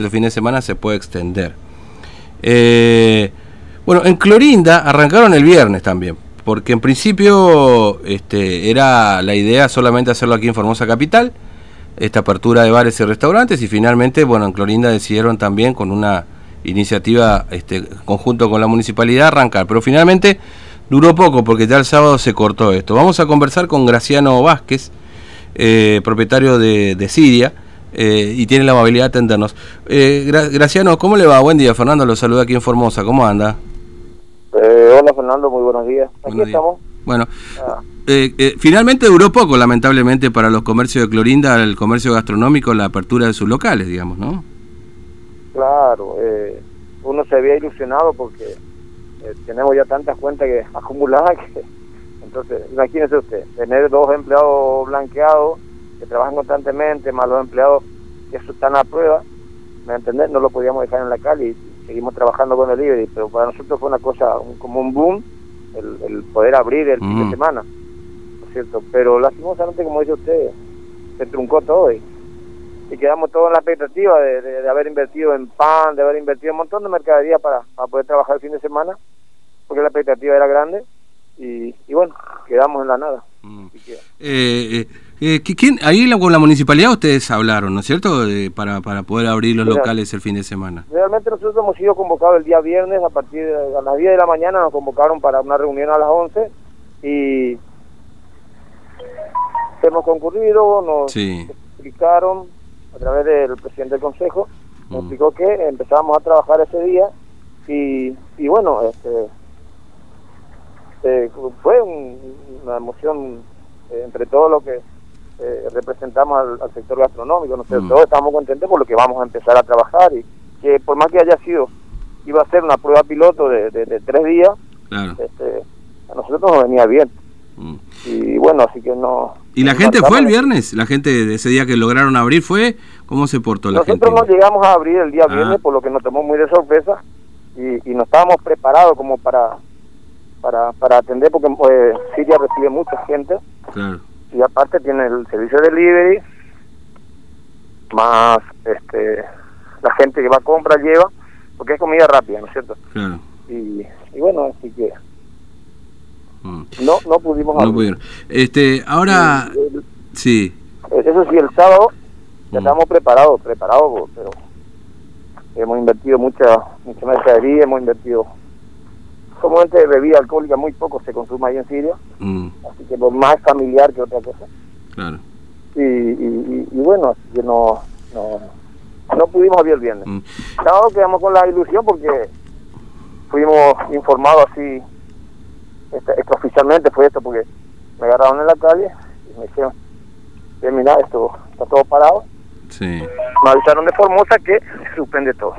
el fin de semana se puede extender. Eh, bueno, en Clorinda arrancaron el viernes también, porque en principio este, era la idea solamente hacerlo aquí en Formosa Capital, esta apertura de bares y restaurantes, y finalmente, bueno, en Clorinda decidieron también con una iniciativa este, conjunto con la municipalidad arrancar, pero finalmente duró poco porque ya el sábado se cortó esto. Vamos a conversar con Graciano Vázquez, eh, propietario de, de Siria eh, y tiene la amabilidad de atendernos. Eh, Graciano, ¿cómo le va? Buen día, Fernando, lo saluda aquí en Formosa, ¿cómo anda? Eh, hola Fernando, muy buenos días. Aquí estamos. Bueno, ah. eh, finalmente duró poco, lamentablemente, para los comercios de Clorinda, el comercio gastronómico, la apertura de sus locales, digamos, ¿no? Claro, uno se había ilusionado porque tenemos ya tantas cuentas que acumuladas que, entonces, imagínese usted, tener dos empleados blanqueados que trabajan constantemente, más los empleados que están a prueba, ¿me entendés? No lo podíamos dejar en la calle y seguimos trabajando con el delivery, pero para nosotros fue una cosa, como un boom, el, poder abrir el fin de mm. semana, ¿no es cierto? Pero lastimosamente, como dice usted, se truncó todo y, quedamos todos en la expectativa de, haber invertido en pan, de haber invertido en un montón de mercadería para, poder trabajar el fin de semana, porque la expectativa era grande y, bueno, quedamos en la nada. Mm. eh, eh eh, ¿quién, ahí con la municipalidad ustedes hablaron, ¿no es cierto? para, para poder abrir los locales el fin de semana. Realmente nosotros hemos sido convocados el día viernes a partir de las 10 de la mañana, nos convocaron para una reunión a las 11 y hemos concurrido, nos explicaron a través del presidente del consejo, nos mm. explicó que empezamos a trabajar ese día y, y bueno, este, eh, fue una emoción eh, entre todo lo que eh, representamos al, sector gastronómico, ¿no mm. todos estamos contentos por lo que vamos a empezar a trabajar y que por más que haya sido, iba a ser una prueba piloto de, tres días, este, a nosotros nos venía bien. Mm. Y bueno, así que no... ¿Y la gente fue el viernes? ¿La gente de ese día que lograron abrir fue? ¿Cómo se portó la gente? Nosotros no llegamos a abrir el día ah. viernes, por lo que nos tomó muy de sorpresa y, y no estábamos preparados como para para, para atender, porque pues, Siria recibe mucha gente. Claro y aparte tiene el servicio de delivery más este la gente que va a comprar lleva porque es comida rápida no es cierto y, y bueno así que mm. no no pudimos no pudieron. Este ahora sí. Eso sí el sábado ya mm. estamos preparados preparados pero hemos invertido mucha mucha mercadería hemos invertido como de bebida alcohólica muy poco se consume ahí en Siria, mm. así que pues, más familiar que otra cosa. Claro. Y, y, bueno, así que no, no, no pudimos abrir el viernes. Mm. Sábado quedamos con la ilusión porque fuimos informados así, este, oficialmente fue esto, porque me agarraron en la calle y me dijeron, mira, esto está todo parado Sí. Me avisaron de Formosa que se suspende todo.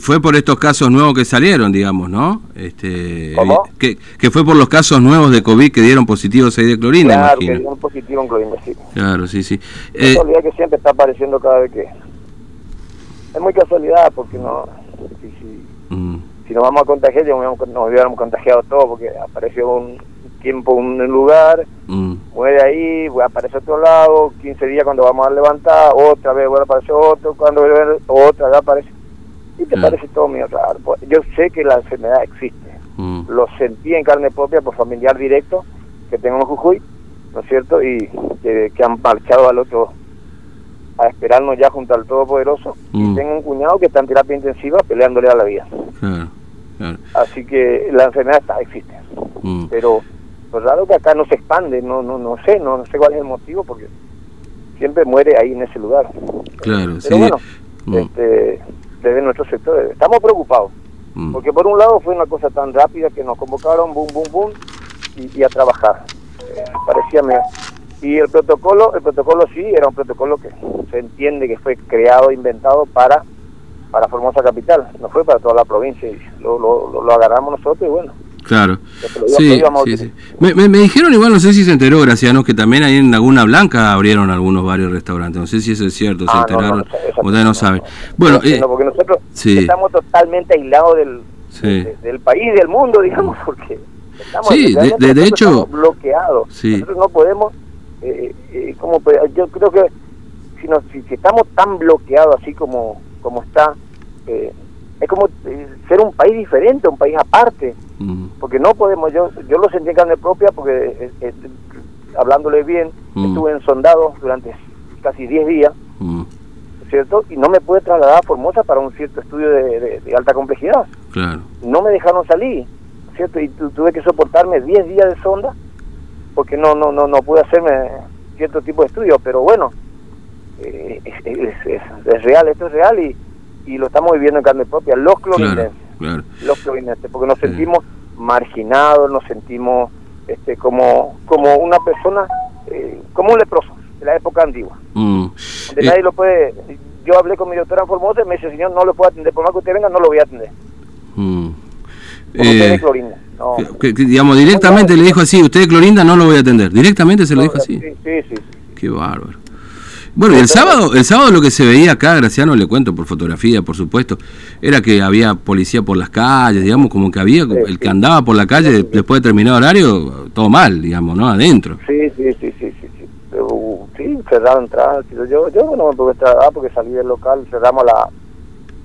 Fue por estos casos nuevos que salieron, digamos, ¿no? Este, Que, que fue por los casos nuevos de COVID que dieron positivos ahí de clorina, claro, que dieron positivo en clorina, sí. Claro, sí, sí. Es eh, que siempre está apareciendo cada vez que... Es muy casualidad porque no... Si, si, mm. si nos vamos a contagiar, ya nos hubiéramos contagiado todo porque apareció un tiempo un lugar, mm. muere ahí, aparece a otro lado, 15 días cuando vamos a levantar, otra vez vuelve a aparecer otro, cuando vuelve otra vez aparece. Y te parece todo muy raro. Pues, yo sé que la enfermedad existe, mm. lo sentí en carne propia por familiar directo que tengo en Jujuy, ¿no es cierto? Y que, han marchado al otro a esperarnos ya junto al Todopoderoso. Y mm. tengo un cuñado que está en terapia intensiva peleándole a la vida. Así que la enfermedad está, existe. Pero pues raro que acá no se expande, no no no sé, no, no sé cuál es el motivo, porque siempre muere ahí en ese lugar. Claro, Pero bueno, mm. este, desde nuestro sector estamos preocupados, mm. porque por un lado fue una cosa tan rápida que nos convocaron, boom, boom, boom, y, a trabajar. Eh, parecía mejor. Y el protocolo, el protocolo sí, era un protocolo que se entiende que fue creado, inventado para para Formosa Capital, no fue para toda la provincia, y lo, lo, lo agarramos nosotros y bueno, Claro. Sí, sí, Me, me, dijeron igual, no sé si se enteró, Graciano, que también ahí en Laguna Blanca abrieron algunos varios restaurantes. No sé si eso es cierto, se ah, enteraron. ustedes no saben. Bueno, eh, porque nosotros estamos totalmente aislados del, del país, del mundo, digamos, porque estamos, sí, de, hecho, bloqueados. Nosotros no podemos, eh, eh, como, yo creo que si, nos, si, estamos tan bloqueados así como como está, eh, es como eh, ser un país diferente, un país aparte, mm. Porque no podemos, yo yo lo sentí en carne propia porque hablándole bien, mm. estuve en sondado durante casi 10 días, mm. ¿cierto? Y no me pude trasladar a Formosa para un cierto estudio de, alta complejidad. Claro. No me dejaron salir, ¿cierto? Y tuve que soportarme 10 días de sonda porque no no no no pude hacerme cierto tipo de estudio, pero bueno, eh, es, real, esto es real y, y lo estamos viviendo en carne propia, los clorinenses, los clorinenses, porque nos sentimos marginados, nos sentimos este como como una persona, eh, como un leproso de la época antigua, mm. donde nadie lo puede, yo hablé con mi doctora en Formosa y me dice, señor, no lo puedo atender, por más que usted venga, no lo voy a atender. Mm. Eh, Clorinda. digamos, directamente le dijo así, usted de Clorinda no lo voy a atender. Directamente se lo dijo así. Sí, sí, sí. Qué bárbaro. Bueno, el sábado, el sábado lo que se veía acá, Graciano, le cuento por fotografía, por supuesto, era que había policía por las calles, digamos, como que había, el que andaba por la calle después de terminar horario, todo mal, digamos, ¿no? Adentro. Sí, sí, sí, sí, sí. sí. sí cerrado entrada. Yo, yo no me pude trasladar porque salí del local, cerramos la,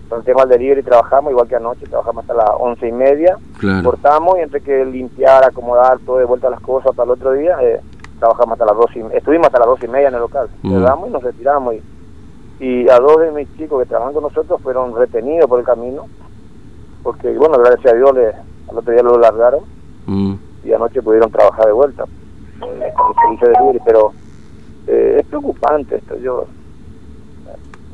con el tema del delivery trabajamos, igual que anoche, trabajamos hasta las once y media, cortamos y entre que limpiar, acomodar todo de vuelta las cosas para el otro día, eh, trabajamos hasta las dos y estuvimos hasta las dos y media en el local, mm. y nos retiramos y, y a dos de mis chicos que trabajan con nosotros fueron retenidos por el camino, porque bueno, gracias a Dios le, al otro día lo largaron mm. y anoche pudieron trabajar de vuelta con el servicio de delivery, pero eh, es preocupante esto, yo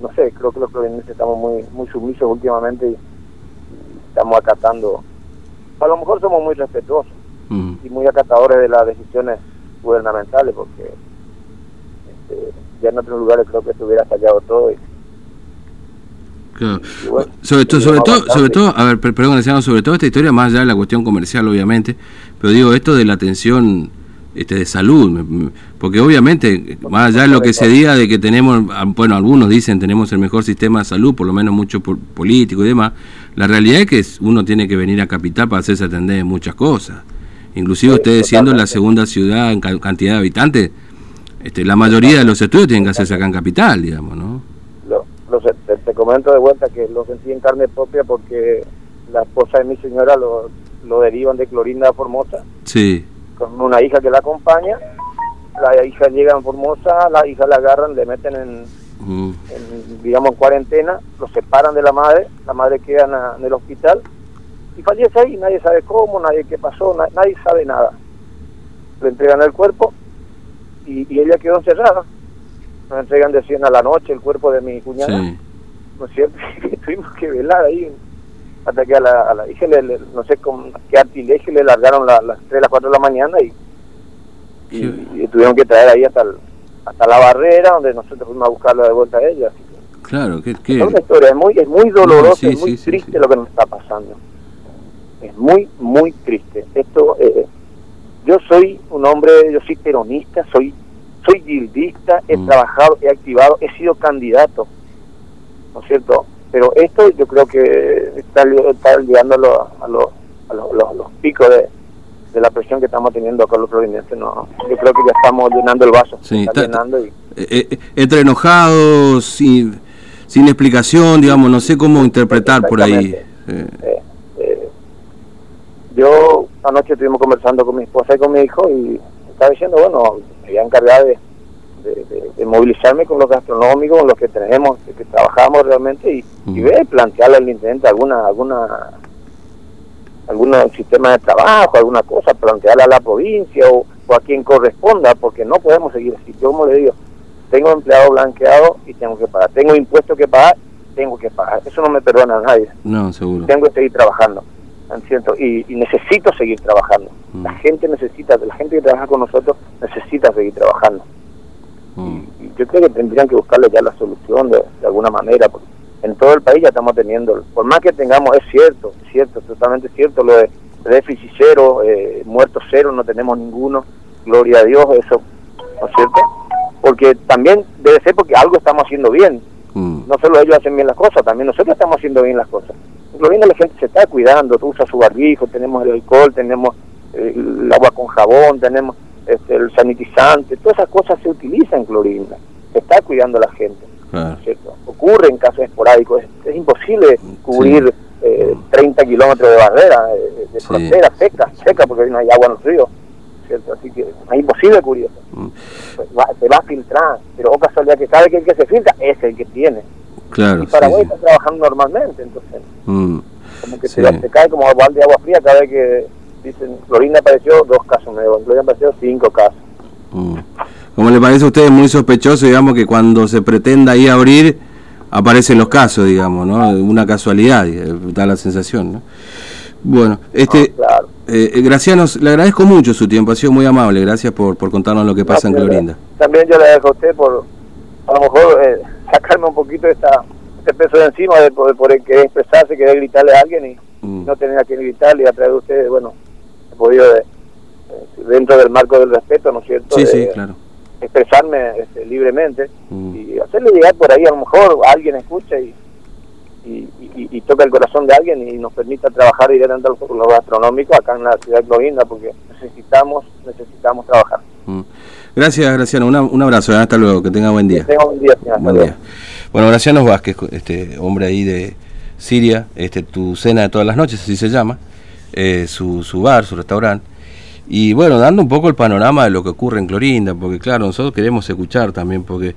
no sé, creo que los provinciales estamos muy muy sumisos últimamente y estamos acatando. A lo mejor somos muy respetuosos mm. y muy acatadores de las decisiones gubernamentales porque este, ya en otros lugares creo que se hubiera fallado todo. Y, sobre, todo, sobre, todo, sobre todo, a ver, perdón, sobre todo esta historia, más allá de la cuestión comercial, obviamente, pero digo, esto de la atención este, de salud, porque obviamente, más allá de lo que se diga de que tenemos, ah, bueno, algunos dicen tenemos el mejor sistema de salud, por lo menos mucho político y demás, la realidad es que uno tiene que venir a Capital para hacerse atender de muchas cosas. Inclusive ustedes siendo la segunda ciudad en cantidad de habitantes, este, la mayoría de los estudios tienen que hacerse acá en Capital, digamos, ¿no? te, comento de vuelta que lo sentí en carne propia porque la esposa de mi señora lo, lo derivan de Clorinda Formosa. Sí con una hija que la acompaña. La hija llega en Formosa, la hija la agarran, le meten en, digamos, en cuarentena, lo separan de la madre, la madre queda en, el hospital y fallece ahí, nadie sabe cómo, nadie qué pasó, nadie sabe nada. Le entregan el cuerpo y, ella quedó encerrada. Nos entregan de 100 a la noche el cuerpo de mi cuñada. ¿No es cierto? Tuvimos que velar ahí hasta que a la, a la hija, le, no sé con qué artilugio le largaron las 3, las 4 de la mañana y, y, tuvieron que traer ahí hasta hasta la barrera donde nosotros fuimos a buscarla de vuelta a ella. claro, que, Es una historia, es muy, es muy dolorosa, es muy triste lo que nos está pasando. Es muy, muy triste. Esto, eh, yo soy un hombre, yo soy peronista, soy soy guildista, he mm. trabajado, he activado, he sido candidato, ¿no es cierto? pero esto yo creo que está, está llegando a, los, a los, picos de, la presión que estamos teniendo con los provinciales. No, yo creo que ya estamos llenando el vaso. Sí, está, llenando y... Eh, eh, entre enojados, sin, sin explicación, digamos, no sé cómo interpretar por ahí. Eh, yo anoche estuvimos conversando con mi esposa y con mi hijo y estaba diciendo, bueno, me voy a encargar de de, movilizarme con los gastronómicos, con los que tenemos, que trabajamos realmente y, y ver, plantearle al intendente alguna, alguna, algún sistema de trabajo, alguna cosa, plantearle a la provincia o, a quien corresponda, porque no podemos seguir así. Yo como le digo, tengo empleado blanqueado y tengo que pagar, tengo impuestos que pagar, tengo que pagar. Eso no me perdona a nadie. No, seguro. Tengo que seguir trabajando. Y, necesito seguir trabajando. La gente necesita, la gente que trabaja con nosotros necesita seguir trabajando. Mm. Y, yo creo que tendrían que buscarle ya la solución de, alguna manera, porque en todo el país ya estamos teniendo, por más que tengamos, es cierto, es cierto, totalmente cierto, lo de déficit cero, eh, muertos cero, no tenemos ninguno, gloria a Dios, eso, ¿no es cierto? Porque también debe ser porque algo estamos haciendo bien, mm. no solo ellos hacen bien las cosas, también nosotros estamos haciendo bien las cosas. Lo bien la gente se está cuidando, tú usas su barbijo, tenemos el alcohol, tenemos el agua con jabón, tenemos este, el sanitizante, todas esas cosas se utilizan en Clorinda, se está cuidando la gente. ¿cierto? Ocurre en casos esporádicos, es, imposible cubrir 30 kilómetros de barrera, de, frontera seca, seca porque no hay agua en los ríos. ¿cierto? Así que es imposible cubrir eso. Mm. Pues se va a filtrar, pero o casualidad que sabe que el que se filtra es el que tiene. Claro. Y Paraguay está trabajando normalmente, entonces. Mm. Como que se, cae como balde de agua fría cada vez que dicen, Florinda apareció dos casos nuevos, Florinda apareció cinco casos. Mm. ¿Cómo le parece a usted muy sospechoso, digamos, que cuando se pretenda ahí abrir, aparecen los casos, digamos, ¿no? Una casualidad, da la sensación, ¿no? Bueno, este, eh, eh, Gracianos, le agradezco mucho su tiempo, ha sido muy amable, gracias por, por contarnos lo que pasa en Clorinda. También yo le agradezco a usted por, a lo mejor, eh, sacarme un poquito esta, este peso de encima de, por, el querer expresarse, querer gritarle a alguien y mm. no tener a quien gritarle y a través de ustedes, bueno, he podido, dentro del marco del respeto, ¿no es cierto? Sí, sí, claro. Expresarme este, libremente mm. y hacerle llegar por ahí, a lo mejor alguien escucha y y, toca el corazón de alguien y nos permita trabajar directamente a lo gastronómico acá en la ciudad de Clovinda, porque necesitamos, necesitamos trabajar. Mm. Gracias, Graciano. un abrazo. ¿eh? Hasta luego. Que tenga buen día. tenga buen día. Buen día. Bueno, Graciano Vázquez, este hombre ahí de Siria, este tu cena de todas las noches, así se llama, eh, su, su bar, su restaurante. Y bueno, dando un poco el panorama de lo que ocurre en Clorinda, porque claro, nosotros queremos escuchar también, porque